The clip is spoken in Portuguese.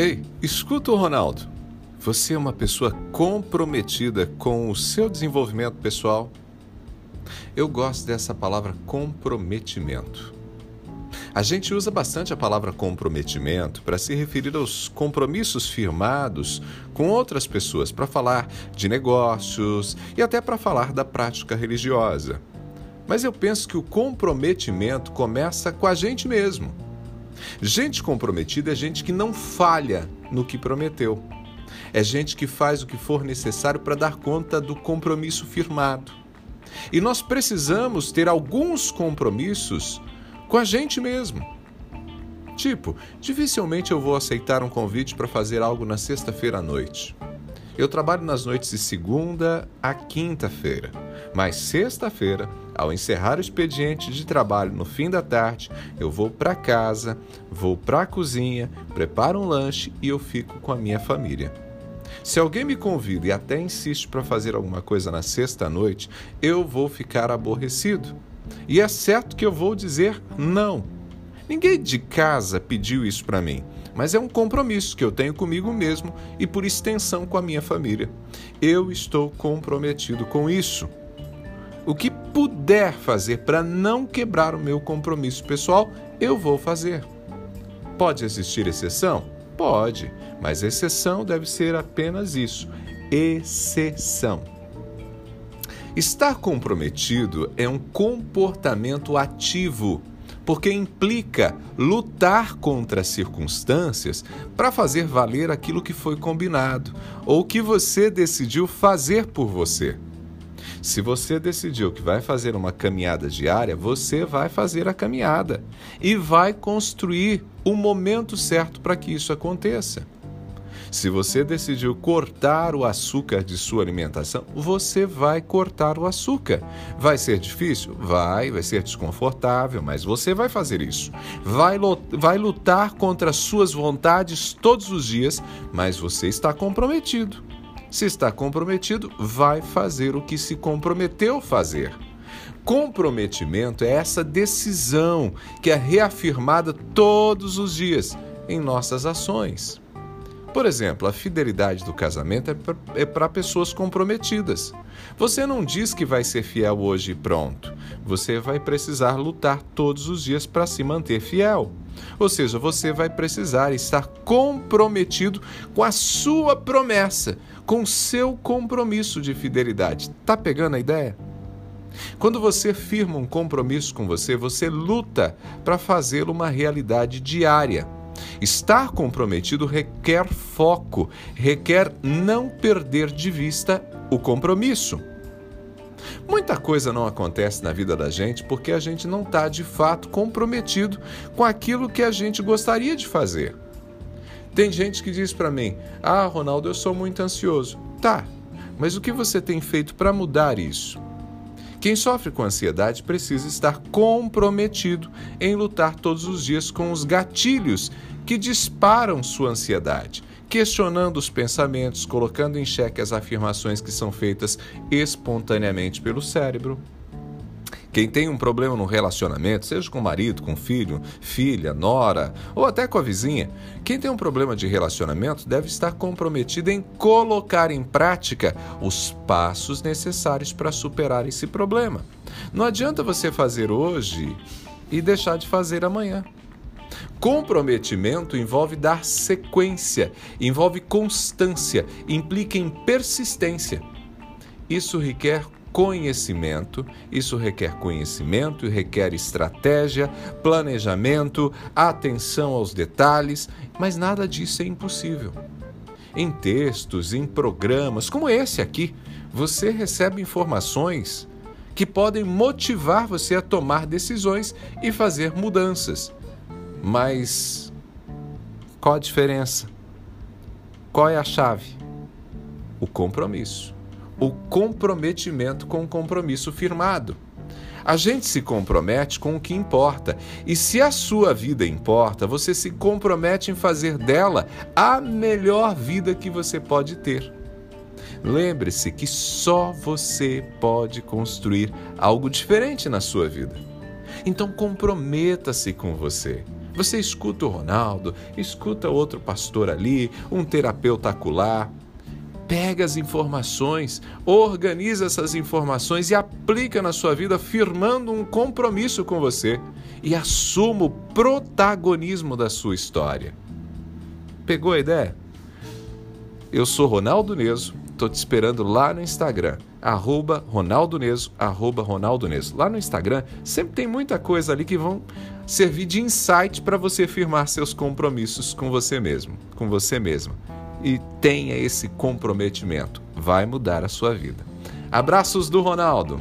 Ei, escuta o Ronaldo. Você é uma pessoa comprometida com o seu desenvolvimento pessoal? Eu gosto dessa palavra comprometimento. A gente usa bastante a palavra comprometimento para se referir aos compromissos firmados com outras pessoas, para falar de negócios e até para falar da prática religiosa. Mas eu penso que o comprometimento começa com a gente mesmo. Gente comprometida é gente que não falha no que prometeu. É gente que faz o que for necessário para dar conta do compromisso firmado. E nós precisamos ter alguns compromissos com a gente mesmo. Tipo, dificilmente eu vou aceitar um convite para fazer algo na sexta-feira à noite. Eu trabalho nas noites de segunda a quinta-feira, mas sexta-feira, ao encerrar o expediente de trabalho no fim da tarde, eu vou para casa, vou para a cozinha, preparo um lanche e eu fico com a minha família. Se alguém me convida e até insiste para fazer alguma coisa na sexta-noite, eu vou ficar aborrecido. E é certo que eu vou dizer não. Ninguém de casa pediu isso para mim mas é um compromisso que eu tenho comigo mesmo e, por extensão, com a minha família. Eu estou comprometido com isso. O que puder fazer para não quebrar o meu compromisso pessoal, eu vou fazer. Pode existir exceção? Pode, mas exceção deve ser apenas isso: exceção. Estar comprometido é um comportamento ativo porque implica lutar contra as circunstâncias para fazer valer aquilo que foi combinado ou que você decidiu fazer por você. Se você decidiu que vai fazer uma caminhada diária, você vai fazer a caminhada e vai construir o momento certo para que isso aconteça. Se você decidiu cortar o açúcar de sua alimentação, você vai cortar o açúcar. Vai ser difícil? Vai, vai ser desconfortável, mas você vai fazer isso. Vai, vai lutar contra as suas vontades todos os dias, mas você está comprometido. Se está comprometido, vai fazer o que se comprometeu fazer. Comprometimento é essa decisão que é reafirmada todos os dias em nossas ações. Por exemplo, a fidelidade do casamento é para é pessoas comprometidas. Você não diz que vai ser fiel hoje e pronto. Você vai precisar lutar todos os dias para se manter fiel. Ou seja, você vai precisar estar comprometido com a sua promessa, com seu compromisso de fidelidade. Tá pegando a ideia? Quando você firma um compromisso com você, você luta para fazê-lo uma realidade diária. Estar comprometido requer foco, requer não perder de vista o compromisso. Muita coisa não acontece na vida da gente porque a gente não está de fato comprometido com aquilo que a gente gostaria de fazer. Tem gente que diz para mim: Ah, Ronaldo, eu sou muito ansioso. Tá, mas o que você tem feito para mudar isso? Quem sofre com ansiedade precisa estar comprometido em lutar todos os dias com os gatilhos que disparam sua ansiedade, questionando os pensamentos, colocando em xeque as afirmações que são feitas espontaneamente pelo cérebro. Quem tem um problema no relacionamento, seja com o marido, com o filho, filha, nora ou até com a vizinha, quem tem um problema de relacionamento deve estar comprometido em colocar em prática os passos necessários para superar esse problema. Não adianta você fazer hoje e deixar de fazer amanhã. Comprometimento envolve dar sequência, envolve constância, implica em persistência. Isso requer conhecimento, isso requer conhecimento e requer estratégia, planejamento, atenção aos detalhes, mas nada disso é impossível. Em textos, em programas como esse aqui, você recebe informações que podem motivar você a tomar decisões e fazer mudanças. Mas qual a diferença? Qual é a chave? O compromisso. O comprometimento com o compromisso firmado. A gente se compromete com o que importa. E se a sua vida importa, você se compromete em fazer dela a melhor vida que você pode ter. Lembre-se que só você pode construir algo diferente na sua vida. Então comprometa-se com você Você escuta o Ronaldo, escuta outro pastor ali, um terapeuta acular. Pega as informações, organiza essas informações e aplica na sua vida, firmando um compromisso com você e assuma o protagonismo da sua história. Pegou a ideia? Eu sou Ronaldo Neso, estou te esperando lá no Instagram, arroba Ronaldo Neso, arroba Ronaldo Neso. Lá no Instagram sempre tem muita coisa ali que vão servir de insight para você firmar seus compromissos com você mesmo, com você mesma. E tenha esse comprometimento, vai mudar a sua vida. Abraços do Ronaldo.